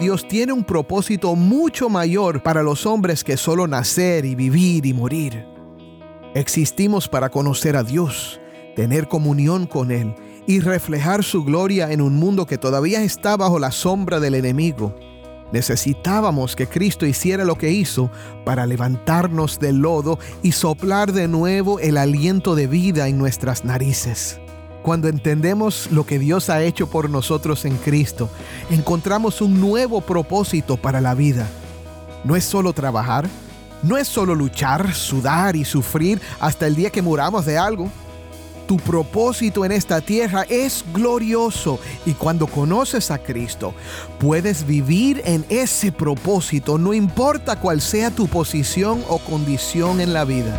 Dios tiene un propósito mucho mayor para los hombres que solo nacer y vivir y morir. Existimos para conocer a Dios, tener comunión con Él y reflejar su gloria en un mundo que todavía está bajo la sombra del enemigo. Necesitábamos que Cristo hiciera lo que hizo para levantarnos del lodo y soplar de nuevo el aliento de vida en nuestras narices. Cuando entendemos lo que Dios ha hecho por nosotros en Cristo, encontramos un nuevo propósito para la vida. No es solo trabajar, no es solo luchar, sudar y sufrir hasta el día que muramos de algo. Tu propósito en esta tierra es glorioso y cuando conoces a Cristo, puedes vivir en ese propósito, no importa cuál sea tu posición o condición en la vida.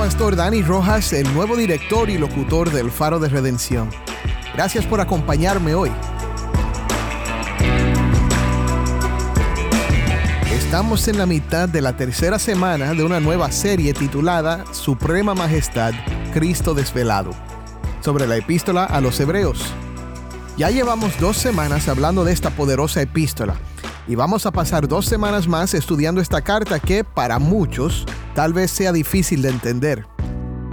Pastor Dani Rojas, el nuevo director y locutor del Faro de Redención. Gracias por acompañarme hoy. Estamos en la mitad de la tercera semana de una nueva serie titulada Suprema Majestad, Cristo Desvelado, sobre la epístola a los Hebreos. Ya llevamos dos semanas hablando de esta poderosa epístola y vamos a pasar dos semanas más estudiando esta carta que para muchos tal vez sea difícil de entender.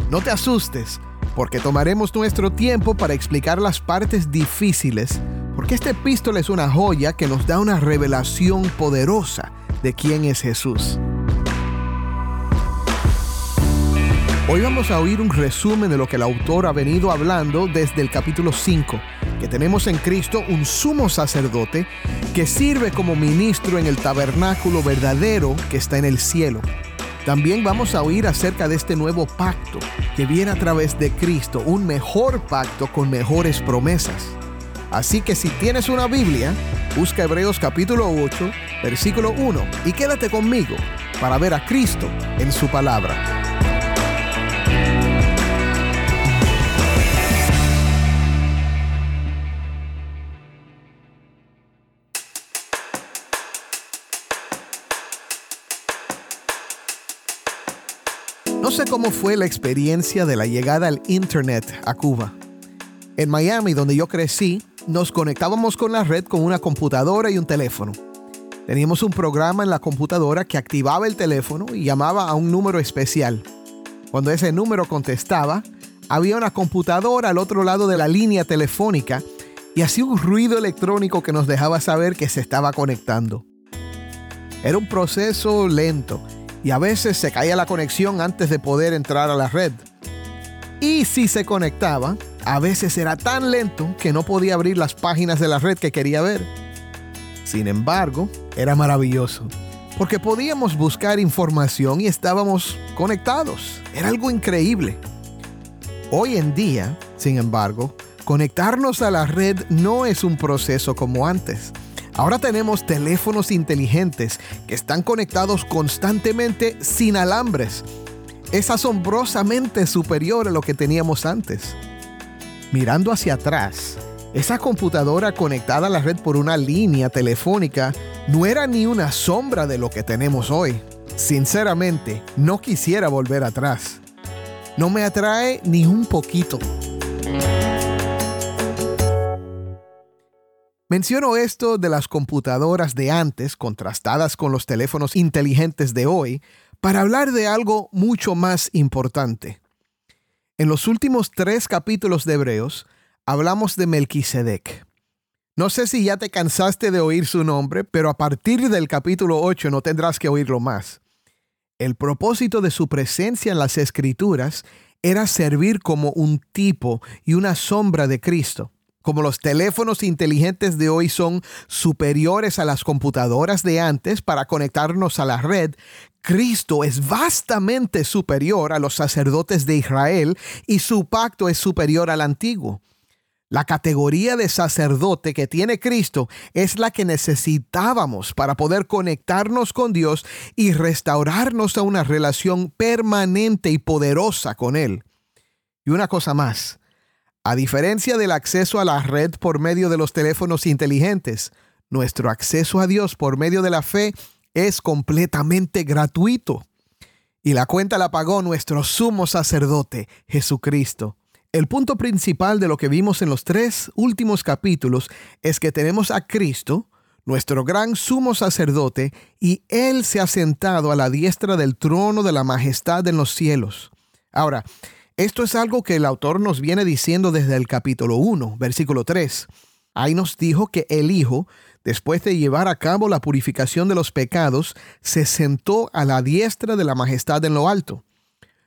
No te asustes, porque tomaremos nuestro tiempo para explicar las partes difíciles, porque esta epístola es una joya que nos da una revelación poderosa de quién es Jesús. Hoy vamos a oír un resumen de lo que el autor ha venido hablando desde el capítulo 5, que tenemos en Cristo un sumo sacerdote que sirve como ministro en el tabernáculo verdadero que está en el cielo. También vamos a oír acerca de este nuevo pacto que viene a través de Cristo, un mejor pacto con mejores promesas. Así que si tienes una Biblia, busca Hebreos capítulo 8, versículo 1 y quédate conmigo para ver a Cristo en su palabra. No sé cómo fue la experiencia de la llegada al Internet a Cuba. En Miami, donde yo crecí, nos conectábamos con la red con una computadora y un teléfono. Teníamos un programa en la computadora que activaba el teléfono y llamaba a un número especial. Cuando ese número contestaba, había una computadora al otro lado de la línea telefónica y hacía un ruido electrónico que nos dejaba saber que se estaba conectando. Era un proceso lento y a veces se caía la conexión antes de poder entrar a la red. Y si se conectaba, a veces era tan lento que no podía abrir las páginas de la red que quería ver. Sin embargo, era maravilloso, porque podíamos buscar información y estábamos conectados. Era algo increíble. Hoy en día, sin embargo, conectarnos a la red no es un proceso como antes. Ahora tenemos teléfonos inteligentes que están conectados constantemente sin alambres. Es asombrosamente superior a lo que teníamos antes. Mirando hacia atrás, esa computadora conectada a la red por una línea telefónica no era ni una sombra de lo que tenemos hoy. Sinceramente, no quisiera volver atrás. No me atrae ni un poquito. Menciono esto de las computadoras de antes contrastadas con los teléfonos inteligentes de hoy para hablar de algo mucho más importante. En los últimos tres capítulos de Hebreos hablamos de Melquisedec. No sé si ya te cansaste de oír su nombre, pero a partir del capítulo 8 no tendrás que oírlo más. El propósito de su presencia en las escrituras era servir como un tipo y una sombra de Cristo. Como los teléfonos inteligentes de hoy son superiores a las computadoras de antes para conectarnos a la red, Cristo es vastamente superior a los sacerdotes de Israel y su pacto es superior al antiguo. La categoría de sacerdote que tiene Cristo es la que necesitábamos para poder conectarnos con Dios y restaurarnos a una relación permanente y poderosa con Él. Y una cosa más, a diferencia del acceso a la red por medio de los teléfonos inteligentes, nuestro acceso a Dios por medio de la fe es completamente gratuito. Y la cuenta la pagó nuestro sumo sacerdote, Jesucristo. El punto principal de lo que vimos en los tres últimos capítulos es que tenemos a Cristo, nuestro gran sumo sacerdote, y Él se ha sentado a la diestra del trono de la majestad en los cielos. Ahora, esto es algo que el autor nos viene diciendo desde el capítulo 1, versículo 3. Ahí nos dijo que el Hijo, después de llevar a cabo la purificación de los pecados, se sentó a la diestra de la majestad en lo alto.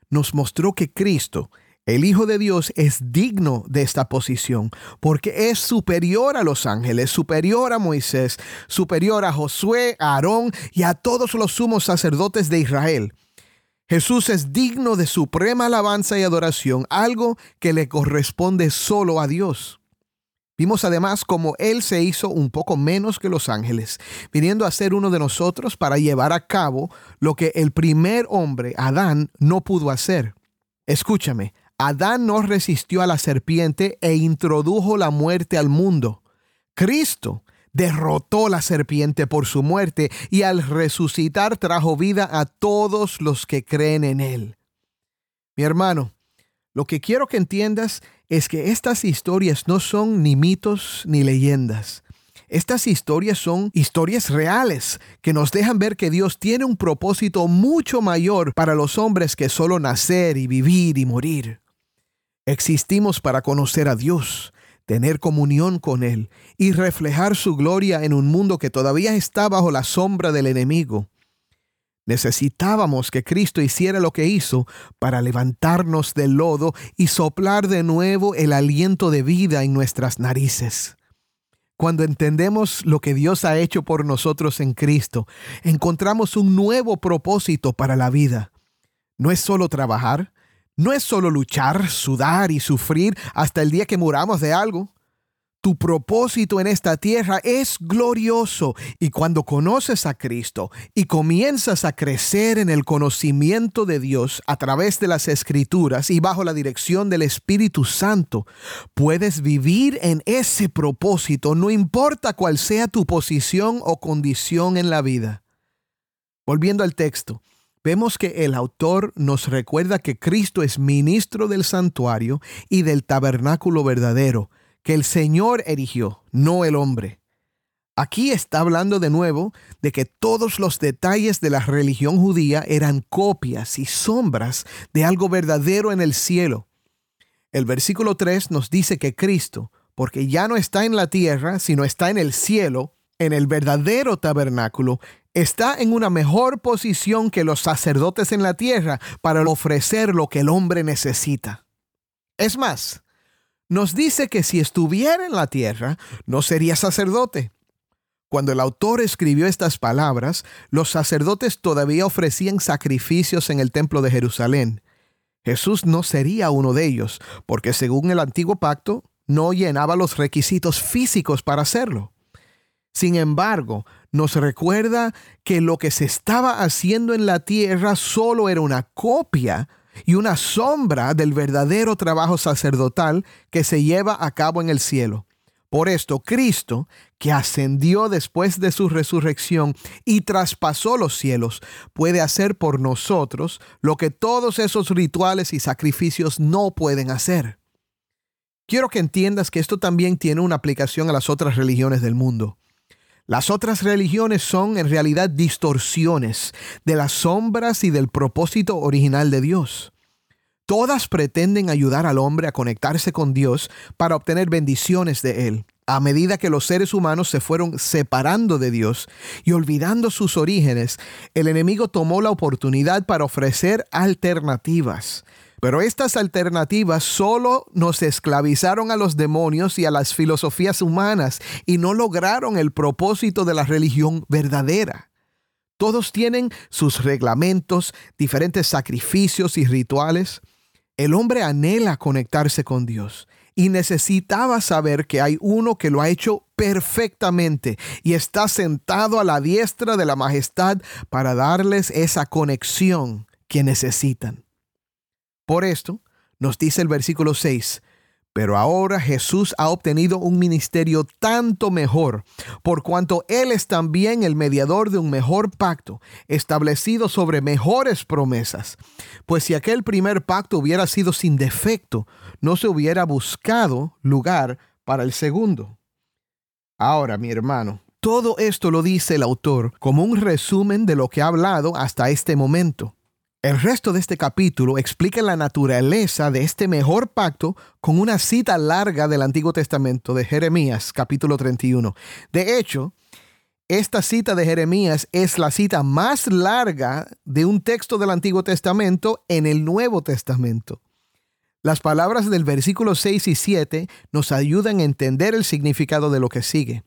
Nos mostró que Cristo, el Hijo de Dios es digno de esta posición porque es superior a los ángeles, superior a Moisés, superior a Josué, a Aarón y a todos los sumos sacerdotes de Israel. Jesús es digno de suprema alabanza y adoración, algo que le corresponde solo a Dios. Vimos además cómo Él se hizo un poco menos que los ángeles, viniendo a ser uno de nosotros para llevar a cabo lo que el primer hombre, Adán, no pudo hacer. Escúchame, Adán no resistió a la serpiente e introdujo la muerte al mundo. Cristo derrotó la serpiente por su muerte y al resucitar trajo vida a todos los que creen en él. Mi hermano, lo que quiero que entiendas es que estas historias no son ni mitos ni leyendas. Estas historias son historias reales que nos dejan ver que Dios tiene un propósito mucho mayor para los hombres que solo nacer y vivir y morir. Existimos para conocer a Dios, tener comunión con Él y reflejar su gloria en un mundo que todavía está bajo la sombra del enemigo. Necesitábamos que Cristo hiciera lo que hizo para levantarnos del lodo y soplar de nuevo el aliento de vida en nuestras narices. Cuando entendemos lo que Dios ha hecho por nosotros en Cristo, encontramos un nuevo propósito para la vida. No es solo trabajar, no es solo luchar, sudar y sufrir hasta el día que muramos de algo. Tu propósito en esta tierra es glorioso y cuando conoces a Cristo y comienzas a crecer en el conocimiento de Dios a través de las escrituras y bajo la dirección del Espíritu Santo, puedes vivir en ese propósito no importa cuál sea tu posición o condición en la vida. Volviendo al texto, vemos que el autor nos recuerda que Cristo es ministro del santuario y del tabernáculo verdadero, que el Señor erigió, no el hombre. Aquí está hablando de nuevo de que todos los detalles de la religión judía eran copias y sombras de algo verdadero en el cielo. El versículo 3 nos dice que Cristo, porque ya no está en la tierra, sino está en el cielo, en el verdadero tabernáculo, está en una mejor posición que los sacerdotes en la tierra para ofrecer lo que el hombre necesita. Es más, nos dice que si estuviera en la tierra, no sería sacerdote. Cuando el autor escribió estas palabras, los sacerdotes todavía ofrecían sacrificios en el templo de Jerusalén. Jesús no sería uno de ellos, porque según el antiguo pacto, no llenaba los requisitos físicos para hacerlo. Sin embargo, nos recuerda que lo que se estaba haciendo en la tierra solo era una copia y una sombra del verdadero trabajo sacerdotal que se lleva a cabo en el cielo. Por esto, Cristo, que ascendió después de su resurrección y traspasó los cielos, puede hacer por nosotros lo que todos esos rituales y sacrificios no pueden hacer. Quiero que entiendas que esto también tiene una aplicación a las otras religiones del mundo. Las otras religiones son en realidad distorsiones de las sombras y del propósito original de Dios. Todas pretenden ayudar al hombre a conectarse con Dios para obtener bendiciones de Él. a medida que los seres humanos se fueron separando de Dios y olvidando sus orígenes, el enemigo tomó la oportunidad para ofrecer alternativas. Pero estas alternativas solo nos esclavizaron a los demonios y a las filosofías humanas y no lograron el propósito de la religión verdadera. Todos tienen sus reglamentos, diferentes sacrificios y rituales. El hombre anhela conectarse con Dios y necesitaba saber que hay uno que lo ha hecho perfectamente y está sentado a la diestra de la majestad para darles esa conexión que necesitan. Por esto, nos dice el versículo 6, pero ahora Jesús ha obtenido un ministerio tanto mejor, por cuanto Él es también el mediador de un mejor pacto, establecido sobre mejores promesas. Pues si aquel primer pacto hubiera sido sin defecto, no se hubiera buscado lugar para el segundo. Ahora, mi hermano, todo esto lo dice el autor como un resumen de lo que ha hablado hasta este momento. El resto de este capítulo explica la naturaleza de este mejor pacto con una cita larga del Antiguo Testamento de Jeremías, capítulo 31. De hecho, esta cita de Jeremías es la cita más larga de un texto del Antiguo Testamento en el Nuevo Testamento. Las palabras del versículo 6 y 7 nos ayudan a entender el significado de lo que sigue.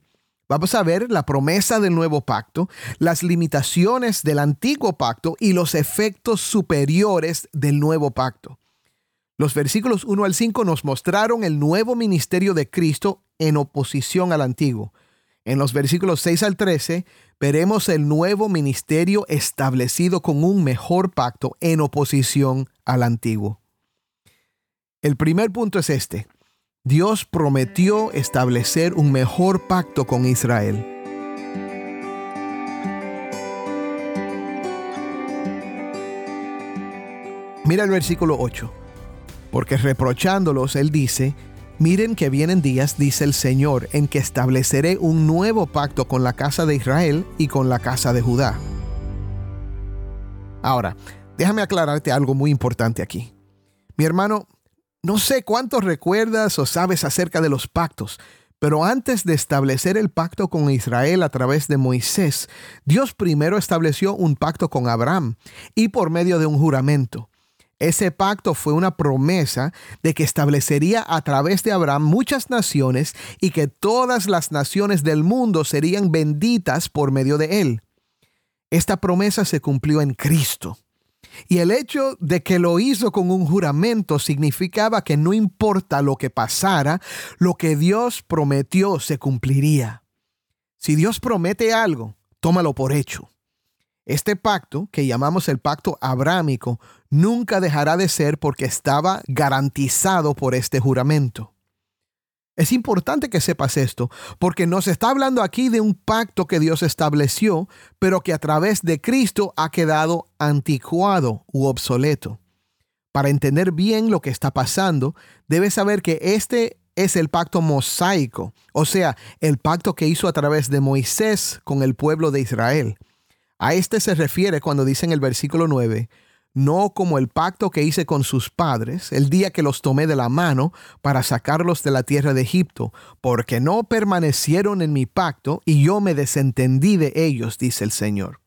Vamos a ver la promesa del nuevo pacto, las limitaciones del antiguo pacto y los efectos superiores del nuevo pacto. Los versículos 1 al 5 nos mostraron el nuevo ministerio de Cristo en oposición al antiguo. En los versículos 6 al 13 veremos el nuevo ministerio establecido con un mejor pacto en oposición al antiguo. El primer punto es este. Dios prometió establecer un mejor pacto con Israel. Mira el versículo 8. Porque reprochándolos, él dice, miren que vienen días, dice el Señor, en que estableceré un nuevo pacto con la casa de Israel y con la casa de Judá. Ahora, déjame aclararte algo muy importante aquí. Mi hermano, no sé cuánto recuerdas o sabes acerca de los pactos, pero antes de establecer el pacto con Israel a través de Moisés, Dios primero estableció un pacto con Abraham y por medio de un juramento. Ese pacto fue una promesa de que establecería a través de Abraham muchas naciones y que todas las naciones del mundo serían benditas por medio de él. Esta promesa se cumplió en Cristo. Y el hecho de que lo hizo con un juramento significaba que no importa lo que pasara, lo que Dios prometió se cumpliría. Si Dios promete algo, tómalo por hecho. Este pacto, que llamamos el pacto abrámico, nunca dejará de ser porque estaba garantizado por este juramento. Es importante que sepas esto, porque nos está hablando aquí de un pacto que Dios estableció, pero que a través de Cristo ha quedado anticuado u obsoleto. Para entender bien lo que está pasando, debes saber que este es el pacto mosaico, o sea, el pacto que hizo a través de Moisés con el pueblo de Israel. A este se refiere cuando dice en el versículo 9, no como el pacto que hice con sus padres el día que los tomé de la mano para sacarlos de la tierra de Egipto, porque no permanecieron en mi pacto y yo me desentendí de ellos, dice el Señor.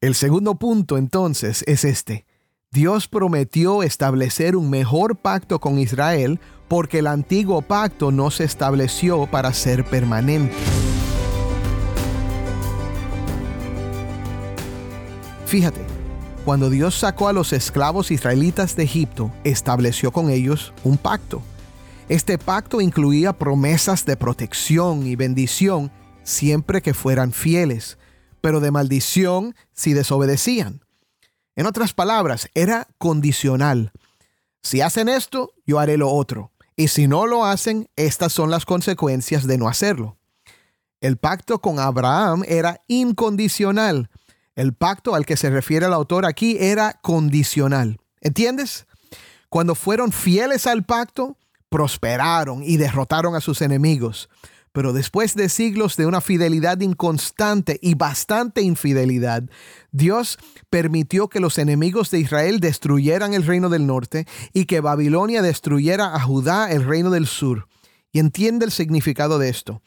El segundo punto entonces es este. Dios prometió establecer un mejor pacto con Israel porque el antiguo pacto no se estableció para ser permanente. Fíjate, cuando Dios sacó a los esclavos israelitas de Egipto, estableció con ellos un pacto. Este pacto incluía promesas de protección y bendición siempre que fueran fieles, pero de maldición si desobedecían. En otras palabras, era condicional. Si hacen esto, yo haré lo otro. Y si no lo hacen, estas son las consecuencias de no hacerlo. El pacto con Abraham era incondicional el pacto al que se refiere el autor aquí era condicional. ¿Entiendes? Cuando fueron fieles al pacto, prosperaron y derrotaron a sus enemigos. Pero después de siglos de una fidelidad inconstante y bastante infidelidad, Dios permitió que los enemigos de Israel destruyeran el reino del norte y que Babilonia destruyera a Judá el reino del sur. Y entiende el significado de esto.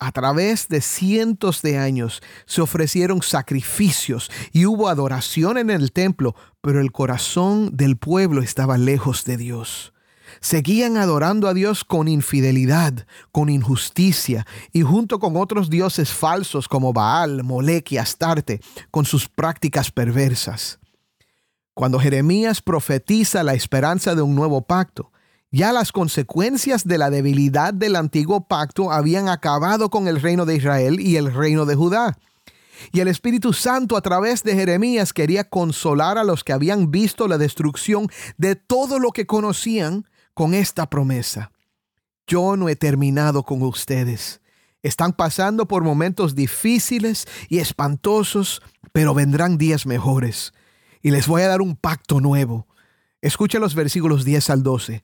A través de cientos de años se ofrecieron sacrificios y hubo adoración en el templo, pero el corazón del pueblo estaba lejos de Dios. Seguían adorando a Dios con infidelidad, con injusticia y junto con otros dioses falsos como Baal, Molec y Astarte, con sus prácticas perversas. Cuando Jeremías profetiza la esperanza de un nuevo pacto, ya las consecuencias de la debilidad del antiguo pacto habían acabado con el reino de Israel y el reino de Judá. Y el Espíritu Santo a través de Jeremías quería consolar a los que habían visto la destrucción de todo lo que conocían con esta promesa. Yo no he terminado con ustedes. Están pasando por momentos difíciles y espantosos, pero vendrán días mejores. Y les voy a dar un pacto nuevo. Escucha los versículos 10 al 12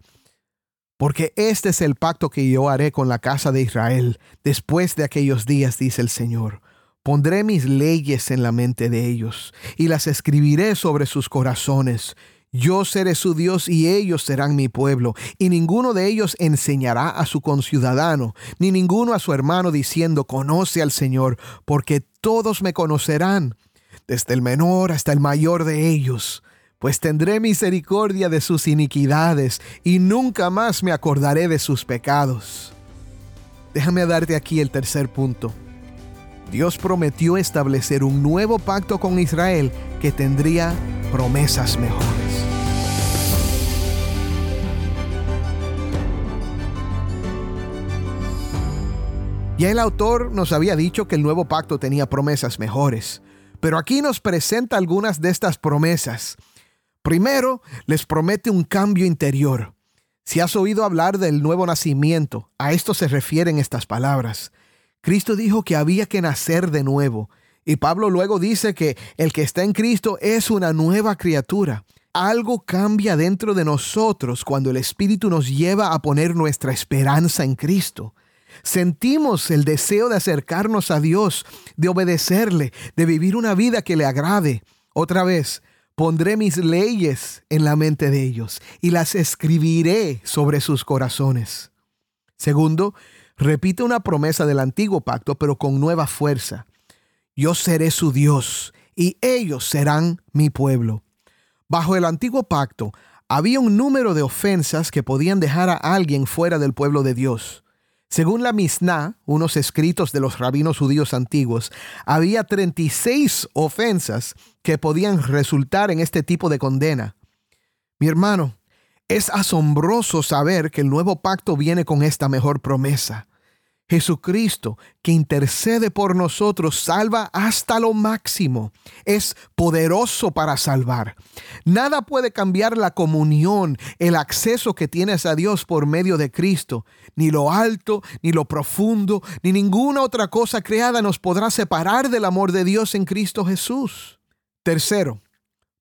porque este es el pacto que yo haré con la casa de Israel después de aquellos días, dice el Señor. Pondré mis leyes en la mente de ellos y las escribiré sobre sus corazones. Yo seré su Dios y ellos serán mi pueblo, y ninguno de ellos enseñará a su conciudadano, ni ninguno a su hermano diciendo, conoce al Señor, porque todos me conocerán, desde el menor hasta el mayor de ellos pues tendré misericordia de sus iniquidades y nunca más me acordaré de sus pecados. Déjame darte aquí el tercer punto. Dios prometió establecer un nuevo pacto con Israel que tendría promesas mejores. Ya el autor nos había dicho que el nuevo pacto tenía promesas mejores, pero aquí nos presenta algunas de estas promesas Primero, les promete un cambio interior. Si has oído hablar del nuevo nacimiento, a esto se refieren estas palabras. Cristo dijo que había que nacer de nuevo. Y Pablo luego dice que el que está en Cristo es una nueva criatura. Algo cambia dentro de nosotros cuando el Espíritu nos lleva a poner nuestra esperanza en Cristo. Sentimos el deseo de acercarnos a Dios, de obedecerle, de vivir una vida que le agrade. Otra vez, Pondré mis leyes en la mente de ellos y las escribiré sobre sus corazones. Segundo, repite una promesa del antiguo pacto, pero con nueva fuerza. Yo seré su Dios y ellos serán mi pueblo. Bajo el antiguo pacto había un número de ofensas que podían dejar a alguien fuera del pueblo de Dios. Según la Mishnah, unos escritos de los rabinos judíos antiguos, había 36 ofensas que podían resultar en este tipo de condena. Mi hermano, es asombroso saber que el nuevo pacto viene con esta mejor promesa. Jesucristo, que intercede por nosotros, salva hasta lo máximo. Es poderoso para salvar. Nada puede cambiar la comunión, el acceso que tienes a Dios por medio de Cristo. Ni lo alto, ni lo profundo, ni ninguna otra cosa creada nos podrá separar del amor de Dios en Cristo Jesús. Tercero,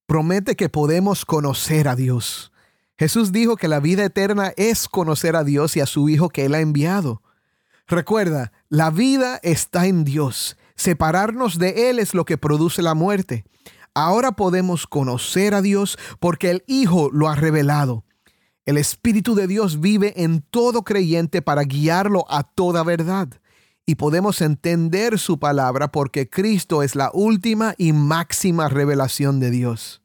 promete que podemos conocer a Dios. Jesús dijo que la vida eterna es conocer a Dios y a su Hijo que Él ha enviado. Recuerda, la vida está en Dios. Separarnos de Él es lo que produce la muerte. Ahora podemos conocer a Dios porque el Hijo lo ha revelado. El Espíritu de Dios vive en todo creyente para guiarlo a toda verdad. Y podemos entender su palabra porque Cristo es la última y máxima revelación de Dios.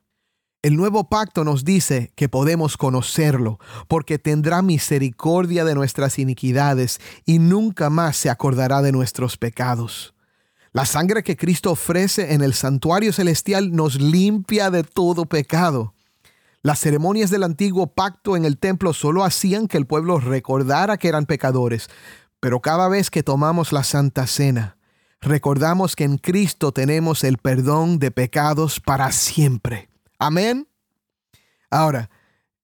El nuevo pacto nos dice que podemos conocerlo, porque tendrá misericordia de nuestras iniquidades y nunca más se acordará de nuestros pecados. La sangre que Cristo ofrece en el santuario celestial nos limpia de todo pecado. Las ceremonias del antiguo pacto en el templo solo hacían que el pueblo recordara que eran pecadores, pero cada vez que tomamos la Santa Cena, recordamos que en Cristo tenemos el perdón de pecados para siempre. Amén. Ahora,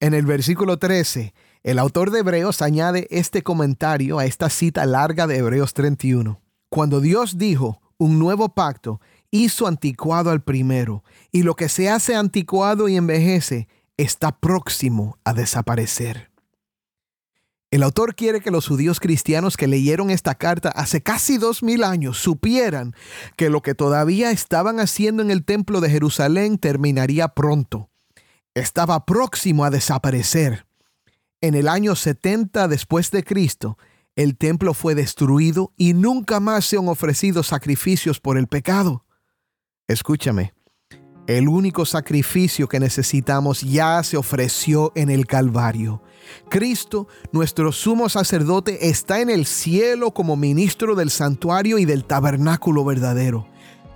en el versículo 13, el autor de Hebreos añade este comentario a esta cita larga de Hebreos 31. Cuando Dios dijo, un nuevo pacto, hizo anticuado al primero, y lo que se hace anticuado y envejece está próximo a desaparecer. El autor quiere que los judíos cristianos que leyeron esta carta hace casi dos mil años supieran que lo que todavía estaban haciendo en el templo de Jerusalén terminaría pronto. Estaba próximo a desaparecer. En el año 70 después de Cristo, El templo fue destruido y nunca más se han ofrecido sacrificios por el pecado. Escúchame, el único sacrificio que necesitamos ya se ofreció en el Calvario. Cristo, nuestro sumo sacerdote, está en el cielo como ministro del santuario y del tabernáculo verdadero.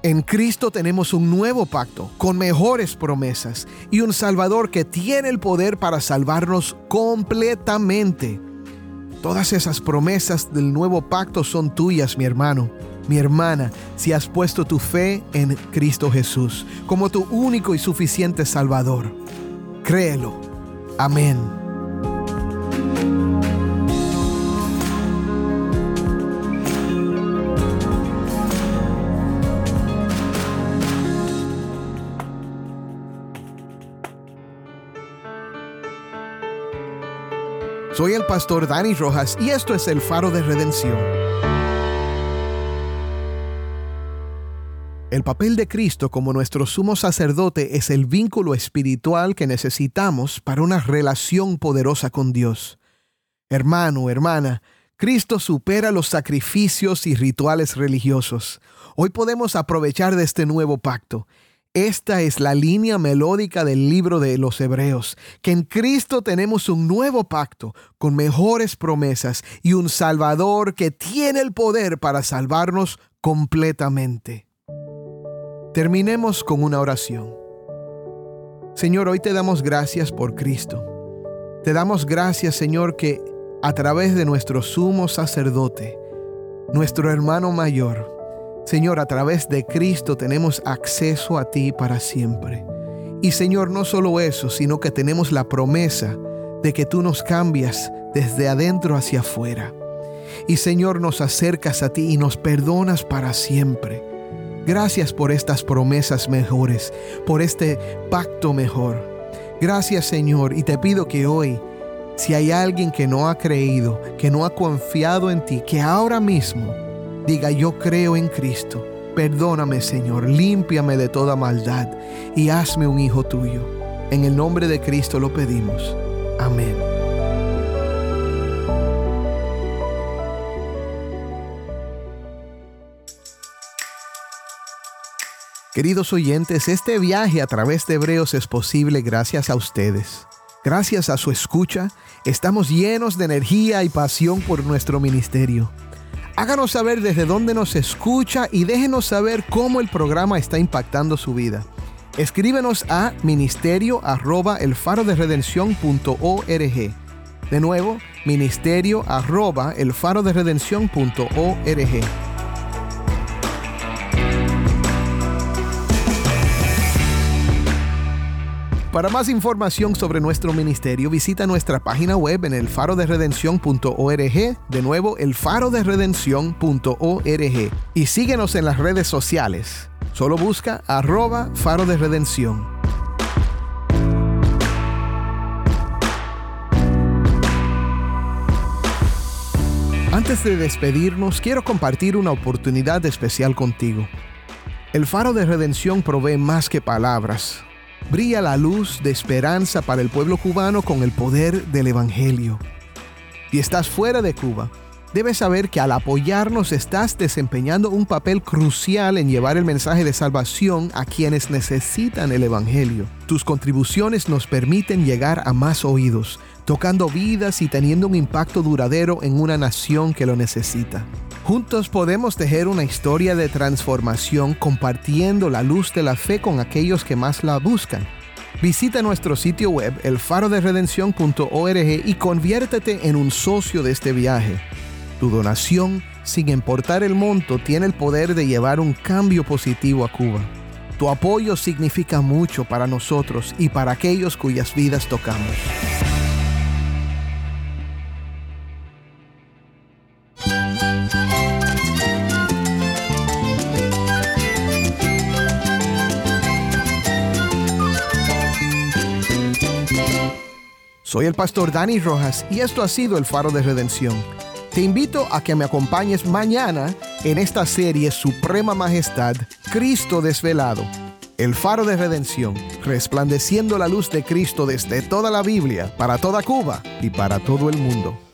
En Cristo tenemos un nuevo pacto con mejores promesas y un Salvador que tiene el poder para salvarnos completamente. Todas esas promesas del nuevo pacto son tuyas, mi hermano, mi hermana, si has puesto tu fe en Cristo Jesús como tu único y suficiente Salvador. Créelo. Amén. Soy el pastor Dani Rojas y esto es el faro de redención. El papel de Cristo como nuestro sumo sacerdote es el vínculo espiritual que necesitamos para una relación poderosa con Dios. Hermano, hermana, Cristo supera los sacrificios y rituales religiosos. Hoy podemos aprovechar de este nuevo pacto esta es la línea melódica del libro de los Hebreos, que en Cristo tenemos un nuevo pacto con mejores promesas y un Salvador que tiene el poder para salvarnos completamente. Terminemos con una oración. Señor, hoy te damos gracias por Cristo. Te damos gracias, Señor, que a través de nuestro sumo sacerdote, nuestro hermano mayor, Señor, a través de Cristo tenemos acceso a ti para siempre. Y Señor, no solo eso, sino que tenemos la promesa de que tú nos cambias desde adentro hacia afuera. Y Señor, nos acercas a ti y nos perdonas para siempre. Gracias por estas promesas mejores, por este pacto mejor. Gracias Señor y te pido que hoy, si hay alguien que no ha creído, que no ha confiado en ti, que ahora mismo diga yo creo en Cristo. Perdóname Señor, límpiame de toda maldad y hazme un hijo tuyo. En el nombre de Cristo lo pedimos. Amén. Queridos oyentes, este viaje a través de Hebreos es posible gracias a ustedes. Gracias a su escucha, estamos llenos de energía y pasión por nuestro ministerio. Háganos saber desde dónde nos escucha y déjenos saber cómo el programa está impactando su vida. Escríbenos a ministerio arroba el faro de. De nuevo, ministerio arroba el faro de. Para más información sobre nuestro ministerio, visita nuestra página web en elfaroderedención.org, de nuevo elfaroderedención.org, y síguenos en las redes sociales. Solo busca arroba faro de redención. Antes de despedirnos, quiero compartir una oportunidad especial contigo. El faro de redención provee más que palabras brilla la luz de esperanza para el pueblo cubano con el poder del Evangelio. Si estás fuera de Cuba, debes saber que al apoyarnos estás desempeñando un papel crucial en llevar el mensaje de salvación a quienes necesitan el Evangelio. Tus contribuciones nos permiten llegar a más oídos, tocando vidas y teniendo un impacto duradero en una nación que lo necesita. Juntos podemos tejer una historia de transformación compartiendo la luz de la fe con aquellos que más la buscan. Visita nuestro sitio web elfaroderedención.org y conviértete en un socio de este viaje. Tu donación, sin importar el monto, tiene el poder de llevar un cambio positivo a Cuba. Tu apoyo significa mucho para nosotros y para aquellos cuyas vidas tocamos. Soy el pastor Dani Rojas y esto ha sido el faro de redención. Te invito a que me acompañes mañana en esta serie Suprema Majestad, Cristo desvelado, el faro de redención, resplandeciendo la luz de Cristo desde toda la Biblia, para toda Cuba y para todo el mundo.